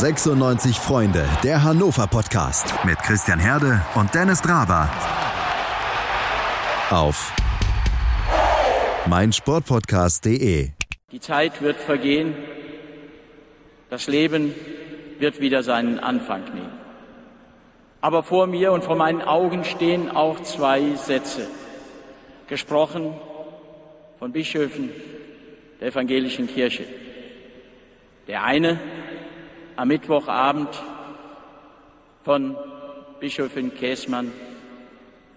96 Freunde, der Hannover Podcast mit Christian Herde und Dennis Draber. Auf meinsportpodcast.de. Die Zeit wird vergehen, das Leben wird wieder seinen Anfang nehmen. Aber vor mir und vor meinen Augen stehen auch zwei Sätze, gesprochen von Bischöfen der evangelischen Kirche. Der eine am Mittwochabend von Bischöfin Käßmann,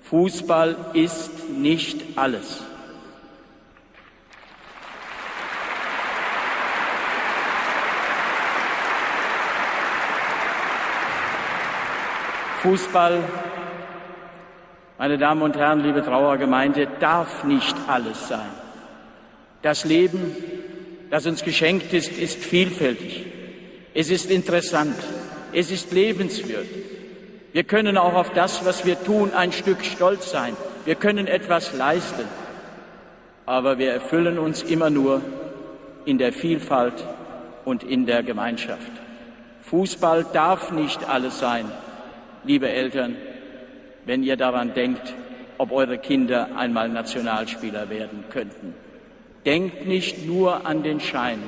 Fußball ist nicht alles. Fußball, meine Damen und Herren, liebe Trauergemeinde, darf nicht alles sein. Das Leben, das uns geschenkt ist, ist vielfältig. Es ist interessant. Es ist lebenswert. Wir können auch auf das, was wir tun, ein Stück stolz sein. Wir können etwas leisten. Aber wir erfüllen uns immer nur in der Vielfalt und in der Gemeinschaft. Fußball darf nicht alles sein, liebe Eltern, wenn ihr daran denkt, ob eure Kinder einmal Nationalspieler werden könnten. Denkt nicht nur an den Schein,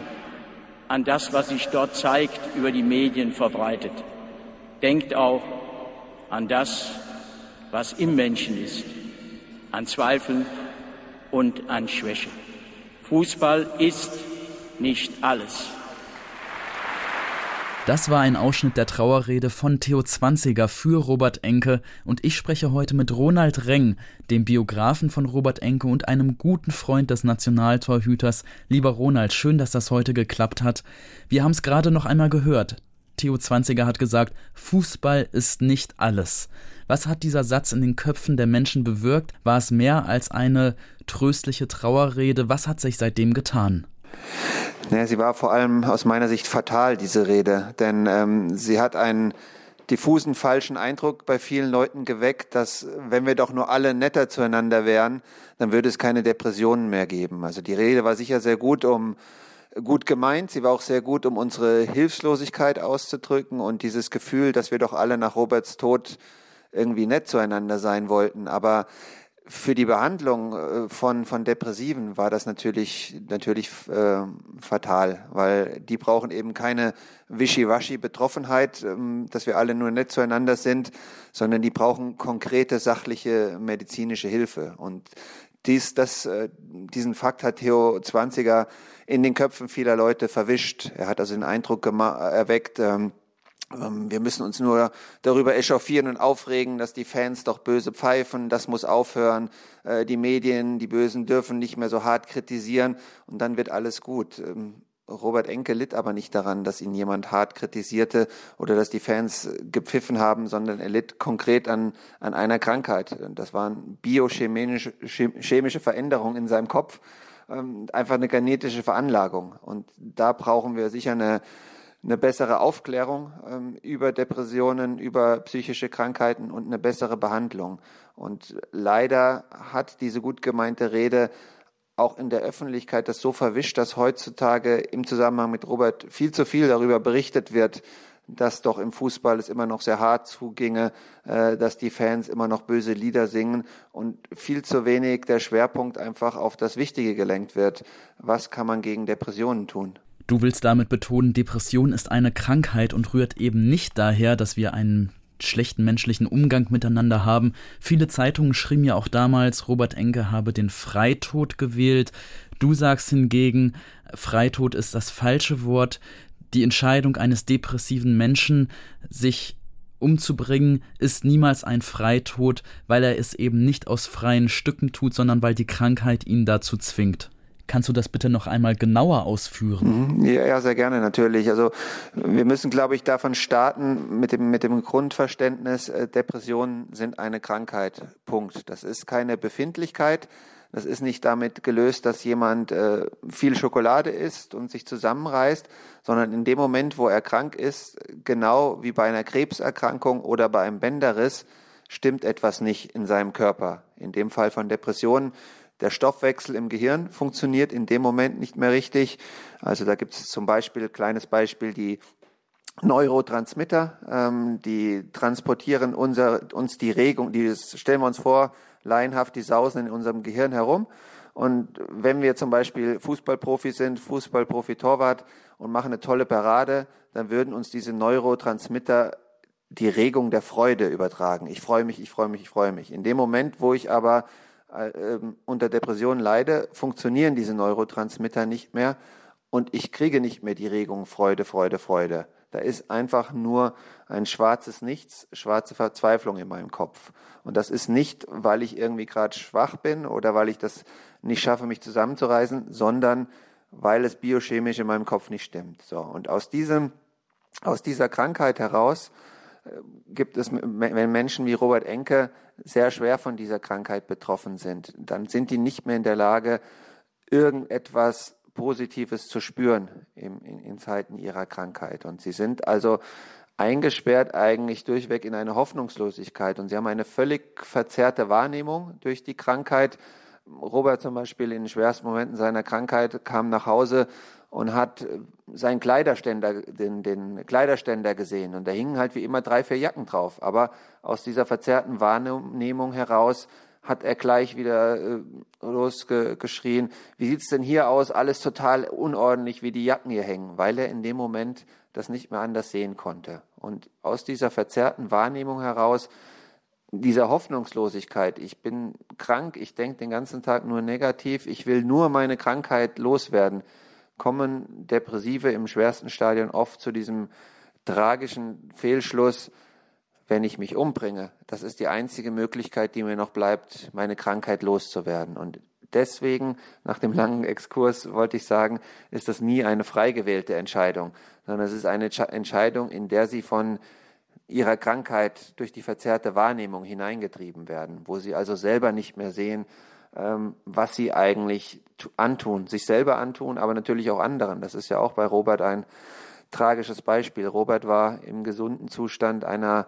an das, was sich dort zeigt, über die Medien verbreitet. Denkt auch an das, was im Menschen ist, an Zweifeln und an Schwäche. Fußball ist nicht alles. Das war ein Ausschnitt der Trauerrede von Theo Zwanziger für Robert Enke und ich spreche heute mit Ronald Reng, dem Biografen von Robert Enke und einem guten Freund des Nationaltorhüters. Lieber Ronald, schön, dass das heute geklappt hat. Wir haben es gerade noch einmal gehört. Theo Zwanziger hat gesagt, Fußball ist nicht alles. Was hat dieser Satz in den Köpfen der Menschen bewirkt? War es mehr als eine tröstliche Trauerrede? Was hat sich seitdem getan? Naja, sie war vor allem aus meiner Sicht fatal, diese Rede, denn ähm, sie hat einen diffusen falschen Eindruck bei vielen Leuten geweckt, dass wenn wir doch nur alle netter zueinander wären, dann würde es keine Depressionen mehr geben. Also die Rede war sicher sehr gut, um gut gemeint. Sie war auch sehr gut, um unsere Hilflosigkeit auszudrücken und dieses Gefühl, dass wir doch alle nach Roberts Tod irgendwie nett zueinander sein wollten. Aber für die Behandlung äh, von, von Depressiven war das natürlich, natürlich äh, fatal, weil die brauchen eben keine Wischiwaschi-Betroffenheit, ähm, dass wir alle nur nett zueinander sind, sondern die brauchen konkrete, sachliche medizinische Hilfe. Und dies, das, äh, diesen Fakt hat Theo Zwanziger in den Köpfen vieler Leute verwischt. Er hat also den Eindruck erweckt, ähm, wir müssen uns nur darüber echauffieren und aufregen, dass die Fans doch böse pfeifen. Das muss aufhören. Äh, die Medien, die Bösen dürfen nicht mehr so hart kritisieren und dann wird alles gut. Ähm, Robert Enke litt aber nicht daran, dass ihn jemand hart kritisierte oder dass die Fans gepfiffen haben, sondern er litt konkret an, an einer Krankheit. Das waren biochemische Veränderungen in seinem Kopf, ähm, einfach eine genetische Veranlagung. Und da brauchen wir sicher eine eine bessere Aufklärung ähm, über Depressionen, über psychische Krankheiten und eine bessere Behandlung. Und leider hat diese gut gemeinte Rede auch in der Öffentlichkeit das so verwischt, dass heutzutage im Zusammenhang mit Robert viel zu viel darüber berichtet wird, dass doch im Fußball es immer noch sehr hart zuginge, äh, dass die Fans immer noch böse Lieder singen und viel zu wenig der Schwerpunkt einfach auf das Wichtige gelenkt wird. Was kann man gegen Depressionen tun? Du willst damit betonen, Depression ist eine Krankheit und rührt eben nicht daher, dass wir einen schlechten menschlichen Umgang miteinander haben. Viele Zeitungen schrieben ja auch damals, Robert Enke habe den Freitod gewählt. Du sagst hingegen, Freitod ist das falsche Wort. Die Entscheidung eines depressiven Menschen, sich umzubringen, ist niemals ein Freitod, weil er es eben nicht aus freien Stücken tut, sondern weil die Krankheit ihn dazu zwingt. Kannst du das bitte noch einmal genauer ausführen? Mhm. Ja, sehr gerne natürlich. Also wir müssen, glaube ich, davon starten mit dem, mit dem Grundverständnis, äh, Depressionen sind eine Krankheit. Punkt. Das ist keine Befindlichkeit. Das ist nicht damit gelöst, dass jemand äh, viel Schokolade isst und sich zusammenreißt, sondern in dem Moment, wo er krank ist, genau wie bei einer Krebserkrankung oder bei einem Bänderriss, stimmt etwas nicht in seinem Körper. In dem Fall von Depressionen der Stoffwechsel im Gehirn funktioniert in dem Moment nicht mehr richtig. Also da gibt es zum Beispiel, kleines Beispiel, die Neurotransmitter, ähm, die transportieren unser, uns die Regung, die stellen wir uns vor, laienhaft, die sausen in unserem Gehirn herum. Und wenn wir zum Beispiel Fußballprofi sind, Fußballprofi-Torwart und machen eine tolle Parade, dann würden uns diese Neurotransmitter die Regung der Freude übertragen. Ich freue mich, ich freue mich, ich freue mich. In dem Moment, wo ich aber äh, ähm, unter Depressionen leide, funktionieren diese Neurotransmitter nicht mehr und ich kriege nicht mehr die Regung Freude, Freude, Freude. Da ist einfach nur ein schwarzes Nichts, schwarze Verzweiflung in meinem Kopf. Und das ist nicht, weil ich irgendwie gerade schwach bin oder weil ich das nicht schaffe, mich zusammenzureißen, sondern weil es biochemisch in meinem Kopf nicht stimmt. So. Und aus diesem, aus dieser Krankheit heraus gibt es, wenn Menschen wie Robert Enke sehr schwer von dieser Krankheit betroffen sind, dann sind die nicht mehr in der Lage, irgendetwas Positives zu spüren in, in, in Zeiten ihrer Krankheit. Und sie sind also eingesperrt eigentlich durchweg in eine Hoffnungslosigkeit und sie haben eine völlig verzerrte Wahrnehmung durch die Krankheit. Robert zum Beispiel in den schwersten Momenten seiner Krankheit kam nach Hause und hat seinen Kleiderständer, den, den Kleiderständer gesehen und da hingen halt wie immer drei, vier Jacken drauf. Aber aus dieser verzerrten Wahrnehmung heraus hat er gleich wieder äh, losgeschrien, wie sieht's denn hier aus? Alles total unordentlich, wie die Jacken hier hängen, weil er in dem Moment das nicht mehr anders sehen konnte. Und aus dieser verzerrten Wahrnehmung heraus, dieser Hoffnungslosigkeit, ich bin krank, ich denke den ganzen Tag nur negativ, ich will nur meine Krankheit loswerden, kommen Depressive im schwersten Stadion oft zu diesem tragischen Fehlschluss, wenn ich mich umbringe. Das ist die einzige Möglichkeit, die mir noch bleibt, meine Krankheit loszuwerden. Und deswegen, nach dem langen Exkurs, wollte ich sagen, ist das nie eine frei gewählte Entscheidung, sondern es ist eine Entscheidung, in der sie von ihrer Krankheit durch die verzerrte Wahrnehmung hineingetrieben werden, wo sie also selber nicht mehr sehen, ähm, was sie eigentlich antun, sich selber antun, aber natürlich auch anderen. Das ist ja auch bei Robert ein tragisches Beispiel. Robert war im gesunden Zustand einer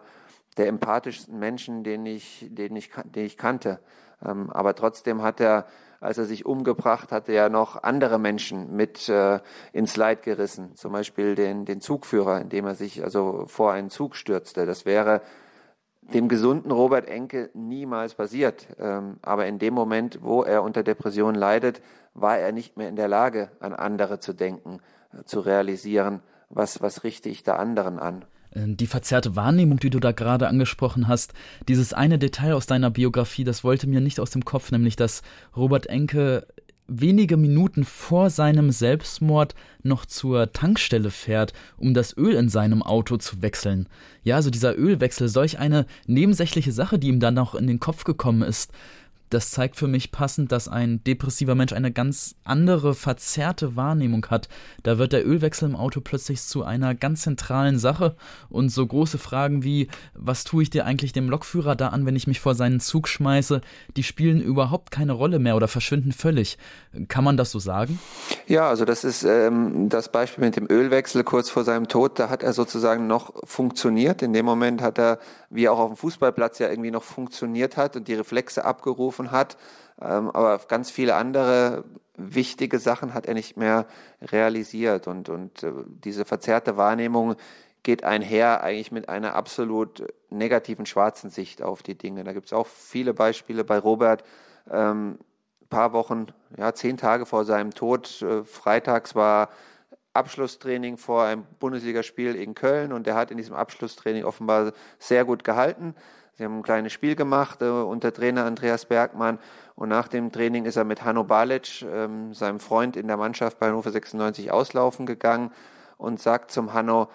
der empathischsten Menschen, den ich, den ich, den ich kannte. Ähm, aber trotzdem hat er, als er sich umgebracht hatte, ja noch andere Menschen mit äh, ins Leid gerissen. Zum Beispiel den, den Zugführer, indem er sich also vor einen Zug stürzte. Das wäre dem gesunden Robert Enke niemals passiert. Ähm, aber in dem Moment, wo er unter Depression leidet, war er nicht mehr in der Lage, an andere zu denken, äh, zu realisieren, was, was richte ich da anderen an. Äh, die verzerrte Wahrnehmung, die du da gerade angesprochen hast, dieses eine Detail aus deiner Biografie, das wollte mir nicht aus dem Kopf, nämlich dass Robert Enke wenige Minuten vor seinem Selbstmord noch zur Tankstelle fährt, um das Öl in seinem Auto zu wechseln. Ja, also dieser Ölwechsel, solch eine nebensächliche Sache, die ihm dann noch in den Kopf gekommen ist das zeigt für mich passend, dass ein depressiver Mensch eine ganz andere, verzerrte Wahrnehmung hat. Da wird der Ölwechsel im Auto plötzlich zu einer ganz zentralen Sache und so große Fragen wie, was tue ich dir eigentlich dem Lokführer da an, wenn ich mich vor seinen Zug schmeiße, die spielen überhaupt keine Rolle mehr oder verschwinden völlig. Kann man das so sagen? Ja, also das ist ähm, das Beispiel mit dem Ölwechsel kurz vor seinem Tod, da hat er sozusagen noch funktioniert. In dem Moment hat er, wie auch auf dem Fußballplatz ja irgendwie noch funktioniert hat und die Reflexe abgerufen getroffen hat. Ähm, aber ganz viele andere wichtige Sachen hat er nicht mehr realisiert. Und, und äh, diese verzerrte Wahrnehmung geht einher eigentlich mit einer absolut negativen schwarzen Sicht auf die Dinge. Da gibt es auch viele Beispiele bei Robert. Ähm, paar Wochen, ja, zehn Tage vor seinem Tod, äh, freitags war Abschlusstraining vor einem Bundesligaspiel in Köln und er hat in diesem Abschlusstraining offenbar sehr gut gehalten. Sie haben ein kleines Spiel gemacht äh, unter Trainer Andreas Bergmann und nach dem Training ist er mit Hanno Balic, ähm, seinem Freund in der Mannschaft bei Hannover 96, auslaufen gegangen und sagt zum Hanno,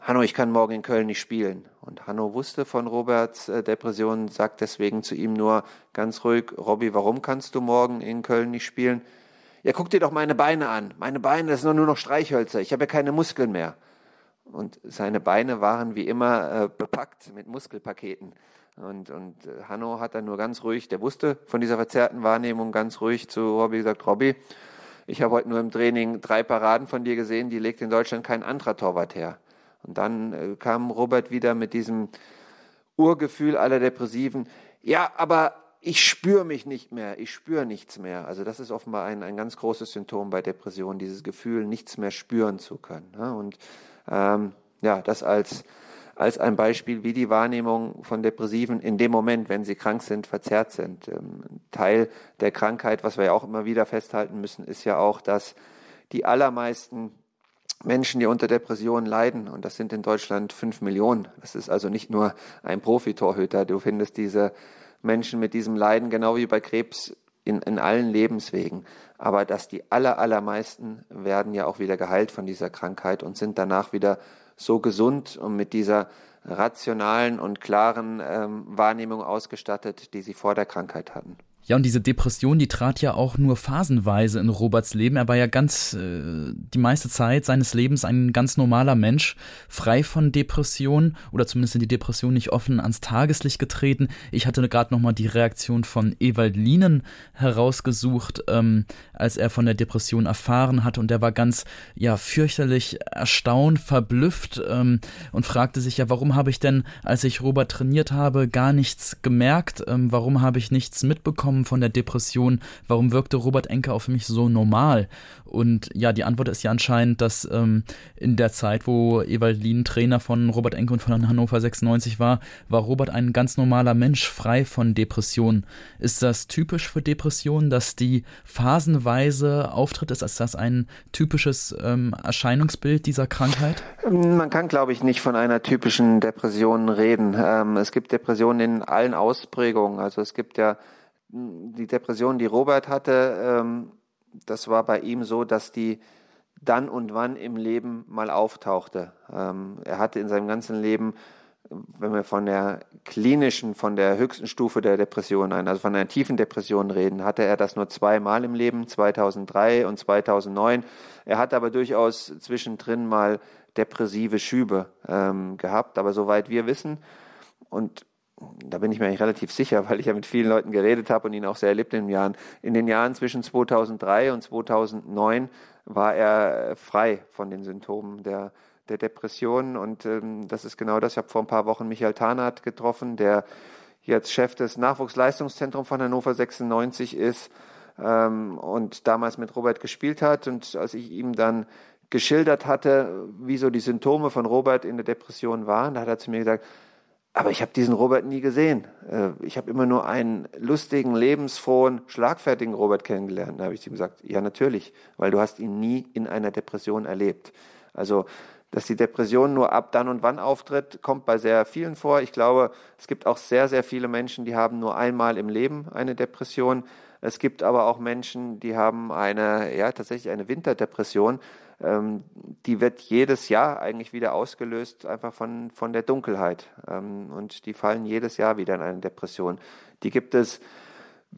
Hanno, ich kann morgen in Köln nicht spielen. Und Hanno wusste von Roberts äh, Depression, sagt deswegen zu ihm nur ganz ruhig, Robby, warum kannst du morgen in Köln nicht spielen? Ja, guck dir doch meine Beine an. Meine Beine, das sind nur noch Streichhölzer. Ich habe ja keine Muskeln mehr und seine Beine waren wie immer äh, bepackt mit Muskelpaketen. Und, und äh, Hanno hat dann nur ganz ruhig, der wusste von dieser verzerrten Wahrnehmung ganz ruhig zu Robby gesagt, Robby, ich habe heute nur im Training drei Paraden von dir gesehen, die legt in Deutschland kein anderer Torwart her. Und dann äh, kam Robert wieder mit diesem Urgefühl aller Depressiven, ja, aber ich spüre mich nicht mehr, ich spüre nichts mehr. Also das ist offenbar ein, ein ganz großes Symptom bei Depressionen, dieses Gefühl, nichts mehr spüren zu können. Ne? Und ähm, ja, das als, als ein Beispiel, wie die Wahrnehmung von Depressiven in dem Moment, wenn sie krank sind, verzerrt sind. Ähm, Teil der Krankheit, was wir ja auch immer wieder festhalten müssen, ist ja auch, dass die allermeisten Menschen, die unter Depressionen leiden, und das sind in Deutschland fünf Millionen. Das ist also nicht nur ein Profitorhüter. Du findest diese Menschen mit diesem Leiden genau wie bei Krebs in, in allen Lebenswegen. Aber dass die aller, allermeisten werden ja auch wieder geheilt von dieser Krankheit und sind danach wieder so gesund und mit dieser rationalen und klaren ähm, Wahrnehmung ausgestattet, die sie vor der Krankheit hatten. Ja, und diese Depression, die trat ja auch nur phasenweise in Roberts Leben. Er war ja ganz äh, die meiste Zeit seines Lebens ein ganz normaler Mensch, frei von Depression oder zumindest sind die Depression nicht offen ans Tageslicht getreten. Ich hatte gerade nochmal die Reaktion von Ewald Lienen herausgesucht, ähm, als er von der Depression erfahren hatte und er war ganz ja fürchterlich erstaunt, verblüfft ähm, und fragte sich ja, warum habe ich denn, als ich Robert trainiert habe, gar nichts gemerkt? Ähm, warum habe ich nichts mitbekommen? Wegkommen von der Depression? Warum wirkte Robert Enke auf mich so normal? Und ja, die Antwort ist ja anscheinend, dass ähm, in der Zeit, wo Ewaldin Trainer von Robert Enke und von Hannover 96 war, war Robert ein ganz normaler Mensch, frei von Depressionen. Ist das typisch für Depressionen, dass die phasenweise auftritt? Ist das ein typisches ähm, Erscheinungsbild dieser Krankheit? Man kann, glaube ich, nicht von einer typischen Depression reden. Ähm, es gibt Depressionen in allen Ausprägungen. Also es gibt ja die Depression, die Robert hatte, ähm, das war bei ihm so, dass die dann und wann im Leben mal auftauchte. Ähm, er hatte in seinem ganzen Leben, wenn wir von der klinischen, von der höchsten Stufe der Depression ein, also von einer tiefen Depression reden, hatte er das nur zweimal im Leben, 2003 und 2009. Er hat aber durchaus zwischendrin mal depressive Schübe ähm, gehabt, aber soweit wir wissen, und da bin ich mir eigentlich relativ sicher, weil ich ja mit vielen Leuten geredet habe und ihn auch sehr erlebt in den Jahren. In den Jahren zwischen 2003 und 2009 war er frei von den Symptomen der, der Depression und ähm, das ist genau das. Ich habe vor ein paar Wochen Michael Tarnath getroffen, der jetzt Chef des Nachwuchsleistungszentrums von Hannover 96 ist ähm, und damals mit Robert gespielt hat und als ich ihm dann geschildert hatte, wie so die Symptome von Robert in der Depression waren, da hat er zu mir gesagt, aber ich habe diesen Robert nie gesehen. Äh, ich habe immer nur einen lustigen, lebensfrohen, schlagfertigen Robert kennengelernt. Da habe ich ihm gesagt, ja natürlich, weil du hast ihn nie in einer Depression erlebt. Also, dass die Depression nur ab dann und wann auftritt, kommt bei sehr vielen vor. Ich glaube, es gibt auch sehr, sehr viele Menschen, die haben nur einmal im Leben eine Depression. Es gibt aber auch Menschen, die haben eine, ja, tatsächlich eine Winterdepression. Ähm, die wird jedes Jahr eigentlich wieder ausgelöst, einfach von, von der Dunkelheit. Ähm, und die fallen jedes Jahr wieder in eine Depression. Die gibt es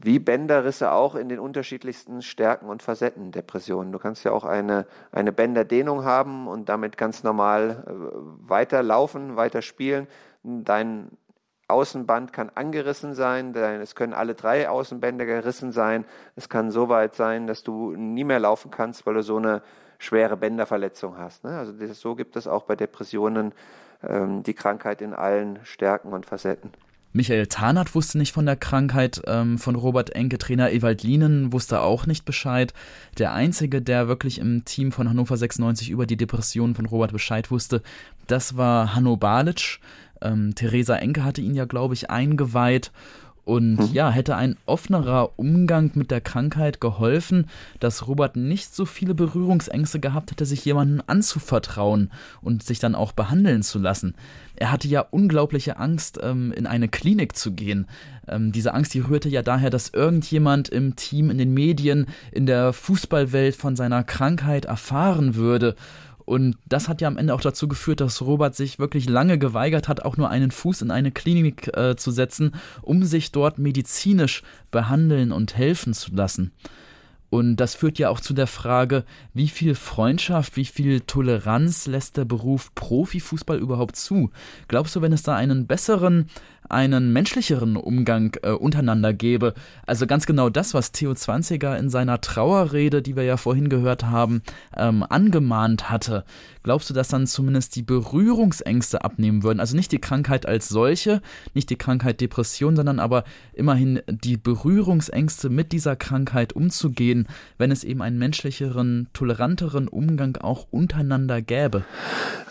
wie Bänderrisse auch in den unterschiedlichsten Stärken und Facetten Depressionen. Du kannst ja auch eine, eine Bänderdehnung haben und damit ganz normal äh, weiterlaufen, weiter spielen. Dein Außenband kann angerissen sein, es können alle drei Außenbänder gerissen sein. Es kann so weit sein, dass du nie mehr laufen kannst, weil du so eine schwere Bänderverletzung hast. Ne? Also so gibt es auch bei Depressionen ähm, die Krankheit in allen Stärken und Facetten. Michael Tarnath wusste nicht von der Krankheit ähm, von Robert Enke. Trainer Ewald Lienen wusste auch nicht Bescheid. Der Einzige, der wirklich im Team von Hannover 96 über die Depression von Robert Bescheid wusste, das war Hanno Balic. Ähm, Theresa Enke hatte ihn ja, glaube ich, eingeweiht. Und mhm. ja, hätte ein offenerer Umgang mit der Krankheit geholfen, dass Robert nicht so viele Berührungsängste gehabt hätte, sich jemandem anzuvertrauen und sich dann auch behandeln zu lassen. Er hatte ja unglaubliche Angst, ähm, in eine Klinik zu gehen. Ähm, diese Angst, die rührte ja daher, dass irgendjemand im Team, in den Medien, in der Fußballwelt von seiner Krankheit erfahren würde und das hat ja am Ende auch dazu geführt, dass Robert sich wirklich lange geweigert hat, auch nur einen Fuß in eine Klinik äh, zu setzen, um sich dort medizinisch behandeln und helfen zu lassen. Und das führt ja auch zu der Frage, wie viel Freundschaft, wie viel Toleranz lässt der Beruf Profifußball überhaupt zu? Glaubst du, wenn es da einen besseren einen menschlicheren Umgang äh, untereinander gäbe. Also ganz genau das, was Theo Zwanziger in seiner Trauerrede, die wir ja vorhin gehört haben, ähm, angemahnt hatte. Glaubst du, dass dann zumindest die Berührungsängste abnehmen würden? Also nicht die Krankheit als solche, nicht die Krankheit Depression, sondern aber immerhin die Berührungsängste mit dieser Krankheit umzugehen, wenn es eben einen menschlicheren, toleranteren Umgang auch untereinander gäbe?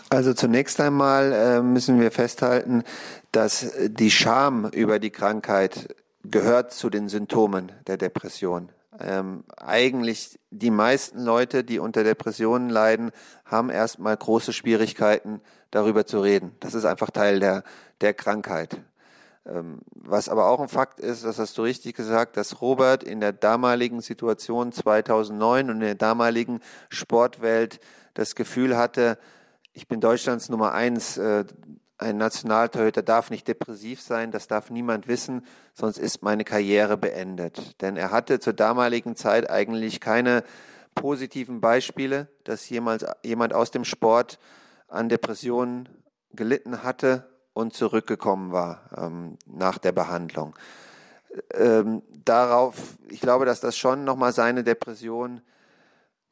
Also zunächst einmal äh, müssen wir festhalten, dass die Scham über die Krankheit gehört zu den Symptomen der Depression. Ähm, eigentlich die meisten Leute, die unter Depressionen leiden, haben erstmal große Schwierigkeiten, darüber zu reden. Das ist einfach Teil der, der Krankheit. Ähm, was aber auch ein Fakt ist, das hast du richtig gesagt, dass Robert in der damaligen Situation 2009 und in der damaligen Sportwelt das Gefühl hatte, ich bin Deutschlands Nummer eins, äh, ein Nationaltorhüter darf nicht depressiv sein, das darf niemand wissen, sonst ist meine Karriere beendet. Denn er hatte zur damaligen Zeit eigentlich keine positiven Beispiele, dass jemals, jemand aus dem Sport an Depressionen gelitten hatte und zurückgekommen war ähm, nach der Behandlung. Ähm, darauf, ich glaube, dass das schon nochmal seine Depression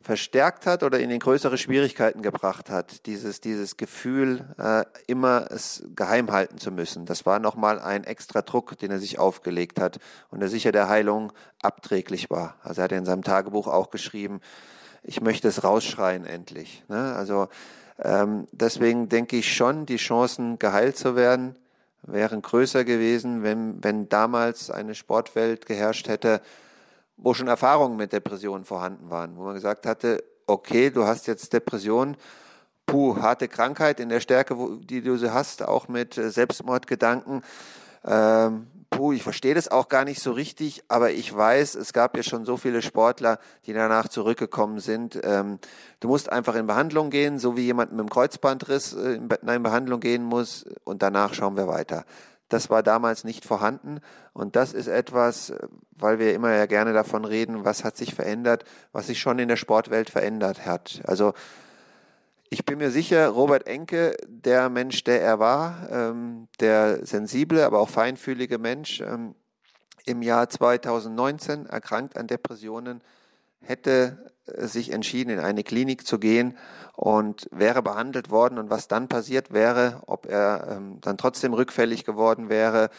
verstärkt hat oder in den größere Schwierigkeiten gebracht hat, dieses, dieses Gefühl, äh, immer es geheim halten zu müssen. Das war nochmal ein extra Druck, den er sich aufgelegt hat und der sicher der Heilung abträglich war. Also er hat in seinem Tagebuch auch geschrieben, ich möchte es rausschreien endlich. Ne? Also ähm, deswegen denke ich schon, die Chancen geheilt zu werden wären größer gewesen, wenn, wenn damals eine Sportwelt geherrscht hätte, wo schon Erfahrungen mit Depressionen vorhanden waren, wo man gesagt hatte, okay, du hast jetzt Depression, puh, harte Krankheit in der Stärke, die du sie hast, auch mit äh, Selbstmordgedanken. Ähm, puh, ich verstehe das auch gar nicht so richtig, aber ich weiß, es gab ja schon so viele Sportler, die danach zurückgekommen sind. Ähm, du musst einfach in Behandlung gehen, so wie jemand mit einem Kreuzbandriss äh, in Behandlung gehen muss und danach schauen wir weiter. Das war damals nicht vorhanden und das ist etwas, weil wir immer ja gerne davon reden, was hat sich verändert, was sich schon in der Sportwelt verändert hat. Also ich bin mir sicher, Robert Enke, der Mensch, der er war, ähm, der sensible, aber auch feinfühlige Mensch, ähm, im Jahr 2019 erkrankt an Depressionen, hätte äh, sich entschieden, in eine Klinik zu gehen und wäre behandelt worden. Und was dann passiert wäre, ob er ähm, dann trotzdem rückfällig geworden wäre,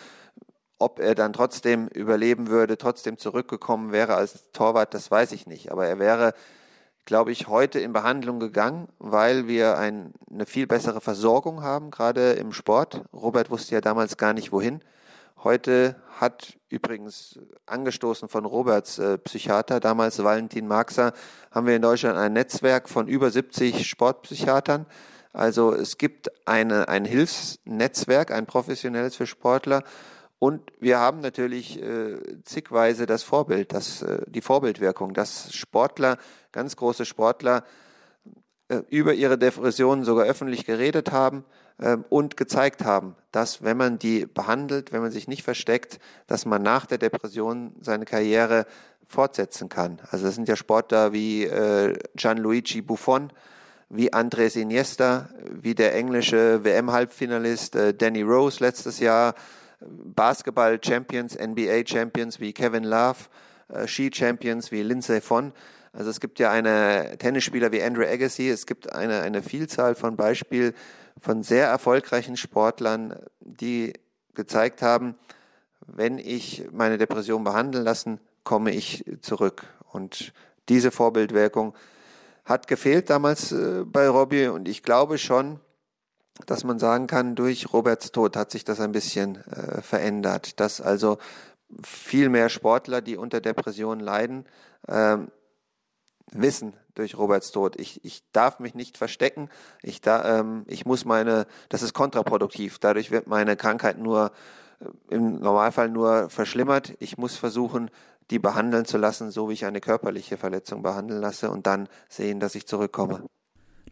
ob er dann trotzdem überleben würde, trotzdem zurückgekommen wäre als Torwart, das weiß ich nicht. Aber er wäre glaube ich, heute in Behandlung gegangen, weil wir ein, eine viel bessere Versorgung haben, gerade im Sport. Robert wusste ja damals gar nicht wohin. Heute hat übrigens angestoßen von Roberts äh, Psychiater, damals Valentin Marxer, haben wir in Deutschland ein Netzwerk von über 70 Sportpsychiatern. Also es gibt eine, ein Hilfsnetzwerk, ein professionelles für Sportler. Und wir haben natürlich äh, zigweise das Vorbild, das, äh, die Vorbildwirkung, dass Sportler, ganz große Sportler, äh, über ihre Depressionen sogar öffentlich geredet haben und gezeigt haben, dass wenn man die behandelt, wenn man sich nicht versteckt, dass man nach der Depression seine Karriere fortsetzen kann. Also das sind ja Sportler wie äh, Gianluigi Buffon, wie Andres Iniesta, wie der englische WM-Halbfinalist äh, Danny Rose letztes Jahr, Basketball-Champions, NBA-Champions wie Kevin Love, äh, Ski-Champions wie Lindsay Vonn. Also es gibt ja eine Tennisspieler wie Andrew Agassi, es gibt eine, eine Vielzahl von Beispielen von sehr erfolgreichen Sportlern, die gezeigt haben, wenn ich meine Depression behandeln lassen, komme ich zurück. Und diese Vorbildwirkung hat gefehlt damals äh, bei Robbie und ich glaube schon, dass man sagen kann, durch Roberts Tod hat sich das ein bisschen äh, verändert, dass also viel mehr Sportler, die unter Depressionen leiden, ähm, wissen durch Roberts Tod, ich, ich darf mich nicht verstecken, ich, da, ähm, ich muss meine, das ist kontraproduktiv, dadurch wird meine Krankheit nur äh, im Normalfall nur verschlimmert, ich muss versuchen, die behandeln zu lassen, so wie ich eine körperliche Verletzung behandeln lasse und dann sehen, dass ich zurückkomme.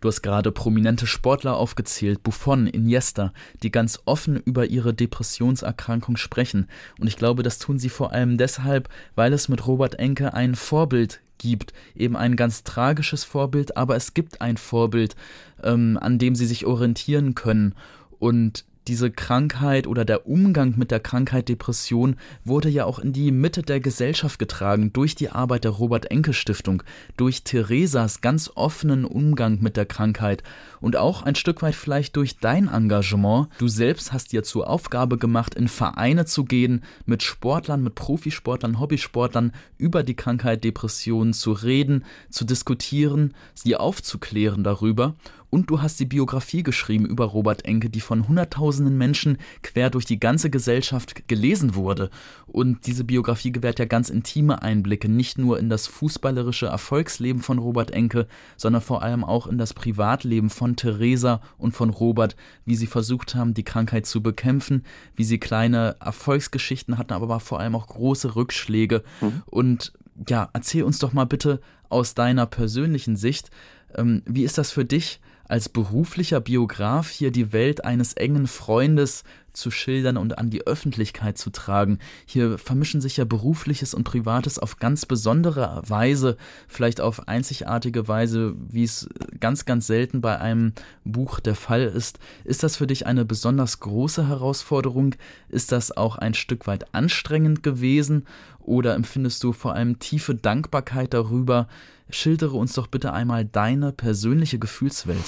Du hast gerade prominente Sportler aufgezählt, Buffon, Iniesta, die ganz offen über ihre Depressionserkrankung sprechen. Und ich glaube, das tun sie vor allem deshalb, weil es mit Robert Enke ein Vorbild gibt. Eben ein ganz tragisches Vorbild, aber es gibt ein Vorbild, ähm, an dem sie sich orientieren können. Und diese Krankheit oder der Umgang mit der Krankheit Depression wurde ja auch in die Mitte der Gesellschaft getragen durch die Arbeit der Robert Enke Stiftung, durch Theresas ganz offenen Umgang mit der Krankheit und auch ein Stück weit vielleicht durch dein Engagement. Du selbst hast dir zur Aufgabe gemacht, in Vereine zu gehen, mit Sportlern, mit Profisportlern, Hobbysportlern über die Krankheit Depression zu reden, zu diskutieren, sie aufzuklären darüber Und du hast die Biografie geschrieben über Robert Enke, die von hunderttausenden Menschen quer durch die ganze Gesellschaft gelesen wurde. Und diese Biografie gewährt ja ganz intime Einblicke, nicht nur in das fußballerische Erfolgsleben von Robert Enke, sondern vor allem auch in das Privatleben von Theresa und von Robert, wie sie versucht haben, die Krankheit zu bekämpfen, wie sie kleine Erfolgsgeschichten hatten, aber vor allem auch große Rückschläge. Mhm. Und ja, erzähl uns doch mal bitte aus deiner persönlichen Sicht, ähm, wie ist das für dich, als beruflicher Biograf hier die Welt eines engen Freundes zu schildern und an die Öffentlichkeit zu tragen. Hier vermischen sich ja berufliches und privates auf ganz besondere Weise, vielleicht auf einzigartige Weise, wie es ganz, ganz selten bei einem Buch der Fall ist. Ist das für dich eine besonders große Herausforderung? Ist das auch ein Stück weit anstrengend gewesen? Oder empfindest du vor allem tiefe Dankbarkeit darüber, Schildere uns doch bitte einmal deine persönliche Gefühlswelt.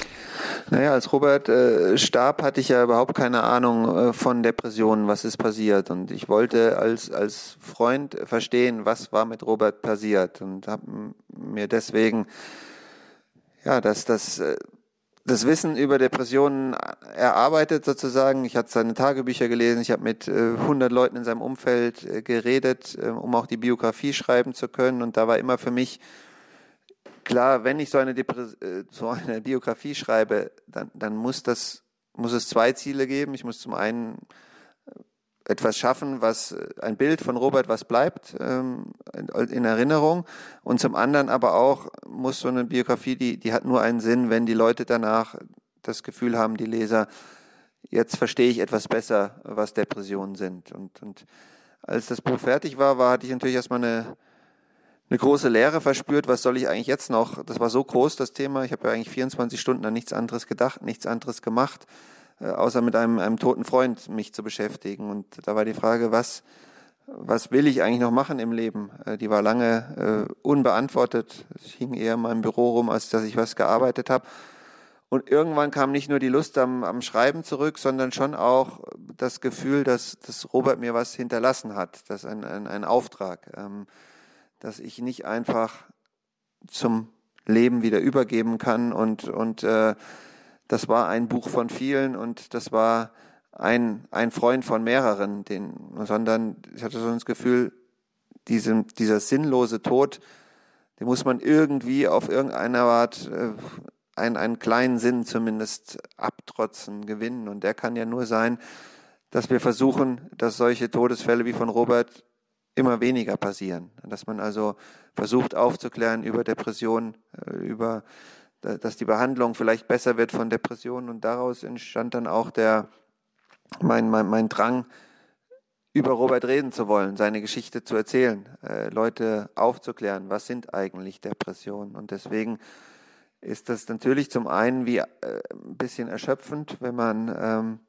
Naja, als Robert äh, starb, hatte ich ja überhaupt keine Ahnung äh, von Depressionen, was ist passiert. Und ich wollte als, als Freund verstehen, was war mit Robert passiert. Und habe mir deswegen, ja, dass das, äh, das Wissen über Depressionen erarbeitet sozusagen. Ich hatte seine Tagebücher gelesen, ich habe mit äh, 100 Leuten in seinem Umfeld äh, geredet, äh, um auch die Biografie schreiben zu können. Und da war immer für mich klar, wenn ich so eine, äh, so eine Biografie schreibe, dann, dann muss, das, muss es zwei Ziele geben. Ich muss zum einen äh, etwas schaffen, was äh, ein Bild von Robert, was bleibt ähm, in Erinnerung. Und zum anderen aber auch muss so eine Biografie, die, die hat nur einen Sinn, wenn die Leute danach das Gefühl haben, die Leser, jetzt verstehe ich etwas besser, was Depressionen sind. Und, und als das Buch fertig war, war hatte ich natürlich erstmal eine eine große Leere verspürt, was soll ich eigentlich jetzt noch? Das war so groß, das Thema. Ich habe ja eigentlich 24 Stunden an nichts anderes gedacht, nichts anderes gemacht, äh, außer mit einem, einem toten Freund mich zu beschäftigen. Und da war die Frage, was, was will ich eigentlich noch machen im Leben? Äh, die war lange äh, unbeantwortet. Ich hing eher in meinem Büro rum, als dass ich was gearbeitet habe. Und irgendwann kam nicht nur die Lust am, am Schreiben zurück, sondern schon auch das Gefühl, dass, dass Robert mir was hinterlassen hat, dass ein, ein, ein Auftrag. Ähm, dass ich nicht einfach zum Leben wieder übergeben kann. Und, und äh, das war ein Buch von vielen und das war ein, ein Freund von mehreren, den, sondern ich hatte so das Gefühl, diesem, dieser sinnlose Tod, den muss man irgendwie auf irgendeine Art äh, einen, einen kleinen Sinn zumindest abtrotzen, gewinnen. Und der kann ja nur sein, dass wir versuchen, dass solche Todesfälle wie von Robert immer weniger passieren. Dass man also versucht aufzuklären über Depressionen, äh, über dass die Behandlung vielleicht besser wird von Depressionen und daraus entstand dann auch der mein, mein, mein Drang, über Robert reden zu wollen, seine Geschichte zu erzählen, äh, Leute aufzuklären, was sind eigentlich Depressionen. Und deswegen ist das natürlich zum einen wie äh, ein bisschen erschöpfend, wenn man ähm,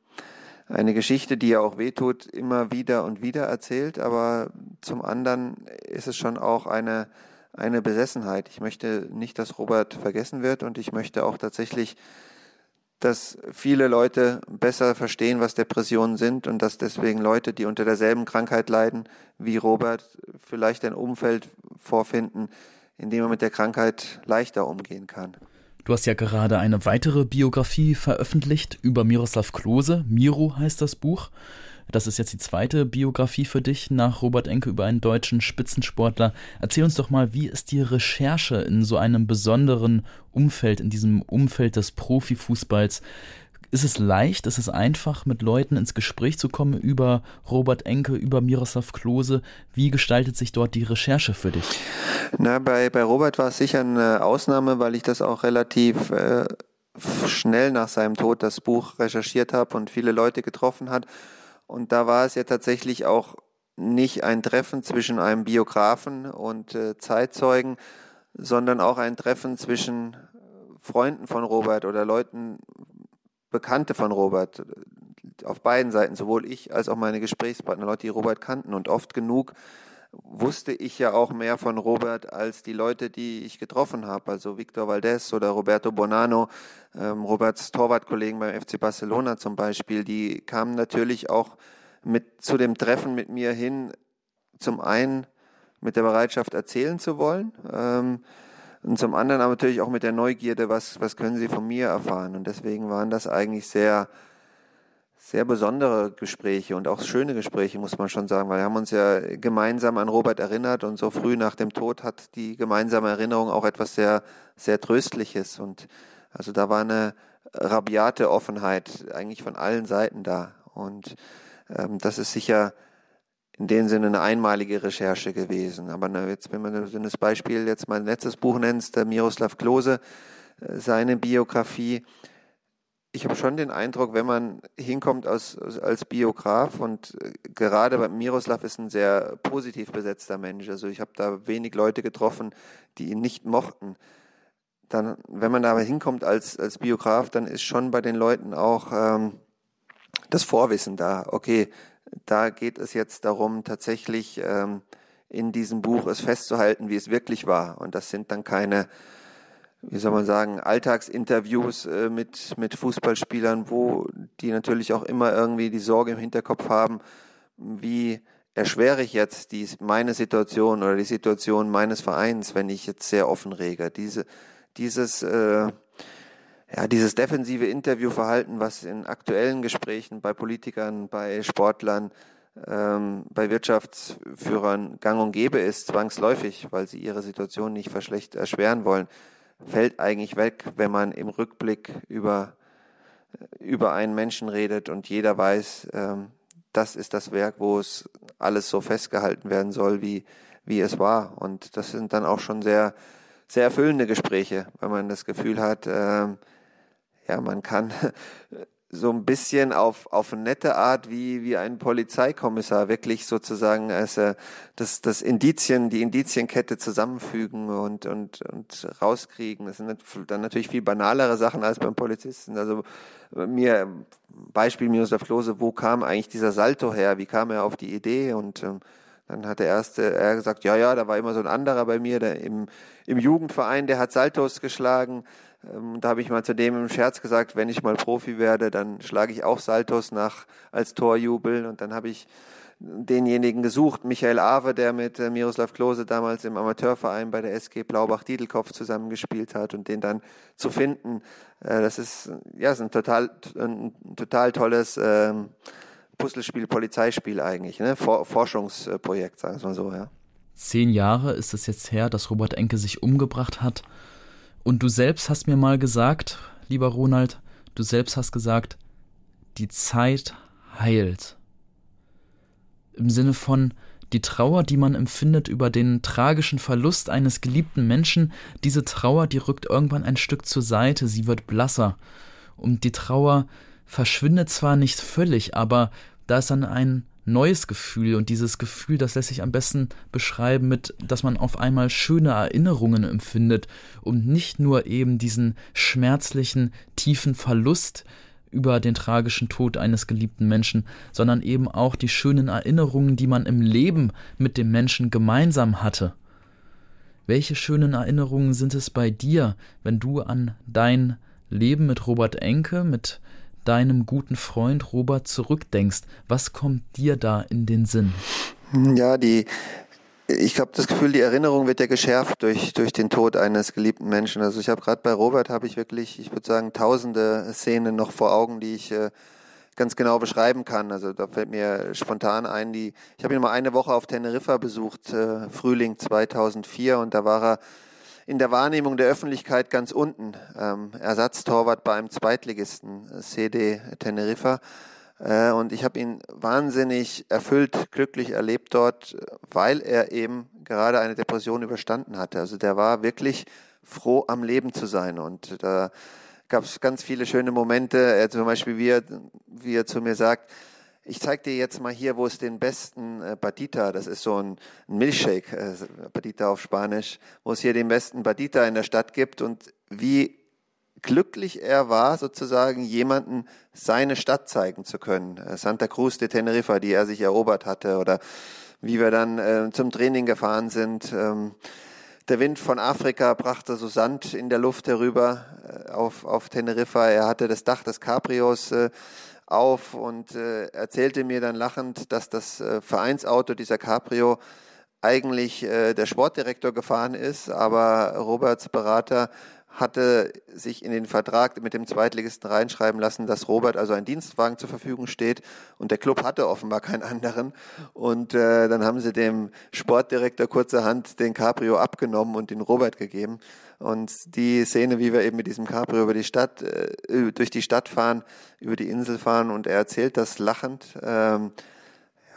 eine Geschichte, die ja auch wehtut, immer wieder und wieder erzählt, aber zum anderen ist es schon auch eine, eine Besessenheit. Ich möchte nicht, dass Robert vergessen wird und ich möchte auch tatsächlich, dass viele Leute besser verstehen, was Depressionen sind und dass deswegen Leute, die unter derselben Krankheit leiden wie Robert, vielleicht ein Umfeld vorfinden, in dem man mit der Krankheit leichter umgehen kann. Du hast ja gerade eine weitere Biografie veröffentlicht über Miroslav Klose. Miro heißt das Buch. Das ist jetzt die zweite Biografie für dich nach Robert Enke über einen deutschen Spitzensportler. Erzähl uns doch mal, wie ist die Recherche in so einem besonderen Umfeld, in diesem Umfeld des Profifußballs? Ist es leicht, ist es einfach, mit Leuten ins Gespräch zu kommen über Robert Enke, über Miroslav Klose? Wie gestaltet sich dort die Recherche für dich? Na, bei, bei Robert war es sicher eine Ausnahme, weil ich das auch relativ äh, schnell nach seinem Tod das Buch recherchiert habe und viele Leute getroffen hat. Und da war es ja tatsächlich auch nicht ein Treffen zwischen einem Biografen und äh, Zeitzeugen, sondern auch ein Treffen zwischen Freunden von Robert oder Leuten, Bekannte von Robert, auf beiden Seiten, sowohl ich als auch meine Gesprächspartner, Leute, die Robert kannten. Und oft genug wusste ich ja auch mehr von Robert als die Leute, die ich getroffen habe. Also Victor Valdez oder Roberto Bonano, ähm, Roberts Torwartkollegen beim FC Barcelona zum Beispiel, die kamen natürlich auch mit zu dem Treffen mit mir hin, zum einen mit der Bereitschaft erzählen zu wollen, ähm, Und zum anderen aber natürlich auch mit der Neugierde, was, was können Sie von mir erfahren? Und deswegen waren das eigentlich sehr, sehr besondere Gespräche und auch schöne Gespräche, muss man schon sagen, weil wir haben uns ja gemeinsam an Robert erinnert und so früh nach dem Tod hat die gemeinsame Erinnerung auch etwas sehr, sehr Tröstliches. Und also da war eine rabiate Offenheit eigentlich von allen Seiten da. Und ähm, das ist sicher in dem Sinne eine einmalige Recherche gewesen. Aber jetzt, wenn man so das Beispiel jetzt mein letztes Buch nennt, der Miroslav Klose, äh, seine Biografie, ich habe schon den Eindruck, wenn man hinkommt als, als Biograf und äh, gerade bei Miroslav ist ein sehr positiv besetzter Mensch. Also ich habe da wenig Leute getroffen, die ihn nicht mochten. Dann, wenn man da hinkommt als, als Biograf, dann ist schon bei den Leuten auch ähm, das Vorwissen da. Okay, da geht es jetzt darum, tatsächlich ähm, in diesem Buch es festzuhalten, wie es wirklich war. Und das sind dann keine wie soll man sagen, Alltagsinterviews äh, mit, mit Fußballspielern, wo die natürlich auch immer irgendwie die Sorge im Hinterkopf haben, wie erschwere ich jetzt die, meine Situation oder die Situation meines Vereins, wenn ich jetzt sehr offen rege. Diese, dieses, äh, ja, dieses defensive Interviewverhalten, was in aktuellen Gesprächen bei Politikern, bei Sportlern, ähm, bei Wirtschaftsführern gang und gäbe ist, zwangsläufig, weil sie ihre Situation nicht verschlecht erschweren wollen fällt eigentlich weg, wenn man im Rückblick über, über einen Menschen redet und jeder weiß, ähm, das ist das Werk, wo es alles so festgehalten werden soll, wie, wie es war. Und das sind dann auch schon sehr, sehr erfüllende Gespräche, weil man das Gefühl hat, ähm, ja, man kann so ein bisschen auf, auf eine nette Art wie, wie ein Polizeikommissar wirklich sozusagen als, äh, das, das Indizien, die Indizienkette zusammenfügen und, und, und rauskriegen. Das sind dann natürlich viel banalere Sachen als beim Polizisten. Also mir, Beispiel Miroslav Klose, wo kam eigentlich dieser Salto her? Wie kam er auf die Idee? Und ähm, dann hat der erste, er gesagt, ja, ja, da war immer so ein anderer bei mir, der im, im Jugendverein, der hat Saltos geschlagen. Ähm, da habe ich mal zu dem im Scherz gesagt, wenn ich mal Profi werde, dann schlage ich auch Saltos nach als Torjubel. Und dann habe ich denjenigen gesucht, Michael Awe, der mit äh, Miroslav Klose damals im Amateurverein bei der SG Blaubach-Diedelkopf zusammengespielt hat und den dann zu finden, äh, das ist ja ist ein total ein total tolles ähm, Puzzlespiel, Polizeispiel eigentlich, ne? Forschungsprojekt, sagen wir mal so, ja. Zehn Jahre ist es jetzt her, dass Robert Enke sich umgebracht hat. Und du selbst hast mir mal gesagt, lieber Ronald, du selbst hast gesagt, die Zeit heilt. Im Sinne von, die Trauer, die man empfindet über den tragischen Verlust eines geliebten Menschen, diese Trauer, die rückt irgendwann ein Stück zur Seite, sie wird blasser. Und die Trauer verschwindet zwar nicht völlig, aber da ist dann ein neues Gefühl und dieses Gefühl, das lässt sich am besten beschreiben mit, dass man auf einmal schöne Erinnerungen empfindet und nicht nur eben diesen schmerzlichen, tiefen Verlust über den tragischen Tod eines geliebten Menschen, sondern eben auch die schönen Erinnerungen, die man im Leben mit dem Menschen gemeinsam hatte. Welche schönen Erinnerungen sind es bei dir, wenn du an dein Leben mit Robert Enke, mit deinem guten Freund Robert zurückdenkst, was kommt dir da in den Sinn? Ja, die, ich habe das Gefühl, die Erinnerung wird ja geschärft durch, durch den Tod eines geliebten Menschen. Also ich habe gerade bei Robert habe ich wirklich, ich würde sagen, tausende Szenen noch vor Augen, die ich äh, ganz genau beschreiben kann. Also da fällt mir spontan ein, die, ich habe ihn mal eine Woche auf Teneriffa besucht, äh, Frühling 2004 und da war er in der Wahrnehmung der Öffentlichkeit ganz unten. Ähm, Ersatztorwart bei einem Zweitligisten, äh, CD Teneriffa. Äh, und ich habe ihn wahnsinnig erfüllt, glücklich erlebt dort, weil er eben gerade eine Depression überstanden hatte. Also der war wirklich froh am Leben zu sein. Und da gab es ganz viele schöne Momente. Er zum Beispiel, wie er, wie er zu mir sagt, ich zeige dir jetzt mal hier, wo es den besten äh, Badita, das ist so ein, ein Milchshake, äh, Badita auf Spanisch, wo es hier den besten Badita in der Stadt gibt und wie glücklich er war, sozusagen jemanden seine Stadt zeigen zu können. Äh, Santa Cruz de Tenerife, die er sich erobert hatte oder wie wir dann äh, zum Training gefahren sind. Ähm, der Wind von Afrika brachte so Sand in der Luft herüber äh, auf, auf Teneriffa. Er hatte das Dach des Cabrios äh, auf und äh, erzählte mir dann lachend, dass das äh, Vereinsauto dieser Cabrio eigentlich äh, der Sportdirektor gefahren ist, aber Roberts Berater hatte sich in den Vertrag mit dem Zweitligisten reinschreiben lassen, dass Robert also ein Dienstwagen zur Verfügung steht und der Club hatte offenbar keinen anderen und äh, dann haben sie dem Sportdirektor kurzerhand den Cabrio abgenommen und den Robert gegeben und die Szene, wie wir eben mit diesem Cabrio über die Stadt, äh, durch die Stadt fahren, über die Insel fahren und er erzählt das lachend, ähm,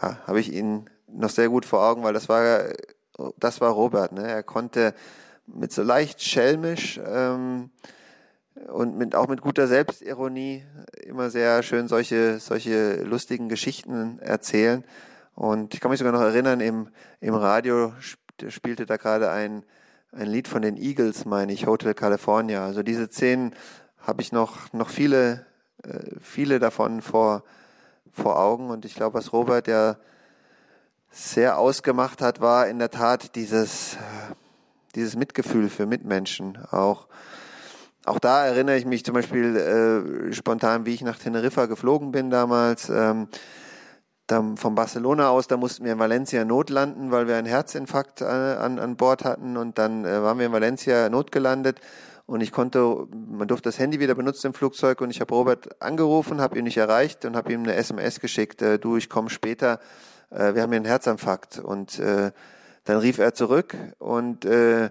ja, habe ich ihn noch sehr gut vor Augen, weil das war, das war Robert. Ne? Er konnte mit so leicht schelmisch ähm, und mit, auch mit guter Selbstironie immer sehr schön solche, solche lustigen Geschichten erzählen. Und ich kann mich sogar noch erinnern, im, im Radio spielte da gerade ein, ein Lied von den Eagles, meine ich, Hotel California. Also diese Szenen habe ich noch, noch viele, äh, viele davon vor, vor Augen. Und ich glaube, was Robert ja sehr ausgemacht hat, war in der Tat dieses, dieses Mitgefühl für Mitmenschen. Auch, auch da erinnere ich mich zum Beispiel äh, spontan, wie ich nach Teneriffa geflogen bin damals. Ähm, dann von Barcelona aus, da mussten wir in Valencia notlanden, weil wir einen Herzinfarkt an, äh, an, an Bord hatten und dann äh, waren wir in Valencia notgelandet und ich konnte, man durfte das Handy wieder benutzen im Flugzeug und ich habe Robert angerufen, habe ihn nicht erreicht und habe ihm eine SMS geschickt, äh, du, ich komme später, äh, wir haben hier einen Herzinfarkt. Und äh, dann rief er zurück und äh,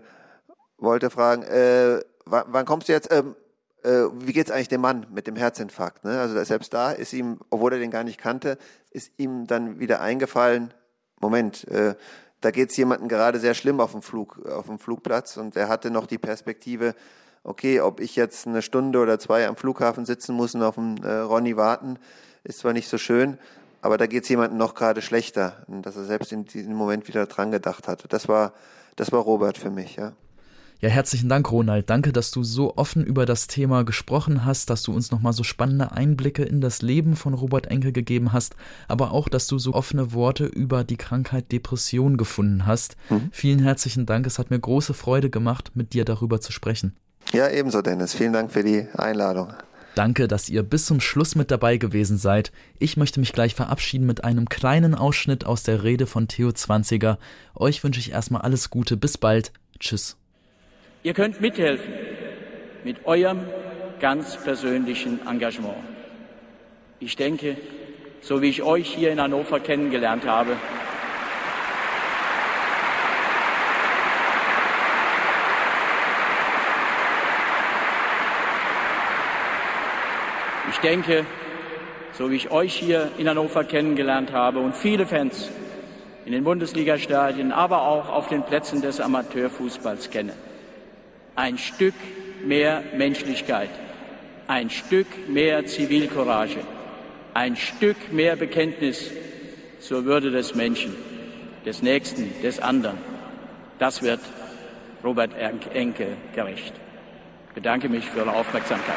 wollte fragen, äh, wann, wann kommst du jetzt? Ähm, äh, wie geht's eigentlich dem Mann mit dem Herzinfarkt? Ne? Also selbst da ist ihm, obwohl er den gar nicht kannte, ist ihm dann wieder eingefallen, Moment, äh, da geht's jemandem gerade sehr schlimm auf dem Flug, auf dem Flugplatz und er hatte noch die Perspektive, okay, ob ich jetzt eine Stunde oder zwei am Flughafen sitzen muss und auf den äh, Ronny warten, ist zwar nicht so schön, aber da geht es jemandem noch gerade schlechter, dass er selbst in diesem Moment wieder dran gedacht hat. Das war, das war Robert für mich, ja. Ja, herzlichen Dank, Ronald. Danke, dass du so offen über das Thema gesprochen hast, dass du uns nochmal so spannende Einblicke in das Leben von Robert Enke gegeben hast, aber auch, dass du so offene Worte über die Krankheit Depression gefunden hast. Mhm. Vielen herzlichen Dank. Es hat mir große Freude gemacht, mit dir darüber zu sprechen. Ja, ebenso, Dennis. Vielen Dank für die Einladung. Danke, dass ihr bis zum Schluss mit dabei gewesen seid. Ich möchte mich gleich verabschieden mit einem kleinen Ausschnitt aus der Rede von Theo Zwanziger. Euch wünsche ich erstmal alles Gute. Bis bald. Tschüss. Ihr könnt mithelfen mit eurem ganz persönlichen Engagement. Ich denke, so wie ich euch hier in Hannover kennengelernt habe, Ich denke, so wie ich euch hier in Hannover kennengelernt habe und viele Fans in den Bundesligastadien, aber auch auf den Plätzen des Amateurfußballs kenne. Ein Stück mehr Menschlichkeit, ein Stück mehr Zivilcourage, ein Stück mehr Bekenntnis zur Würde des Menschen, des Nächsten, des anderen. Das wird Robert Enke gerecht. Ich bedanke mich für Ihre Aufmerksamkeit.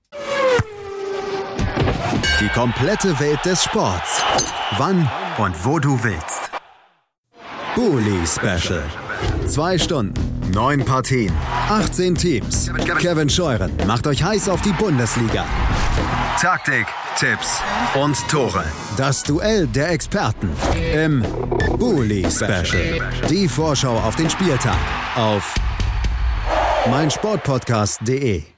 Die komplette Welt des Sports. Wann und wo du willst. Bully Special. Zwei Stunden, neun Partien, 18 Teams. Kevin Scheuren macht euch heiß auf die Bundesliga. Taktik, Tipps und Tore. Das Duell der Experten im Bully Special. Die Vorschau auf den Spieltag auf meinsportpodcast.de.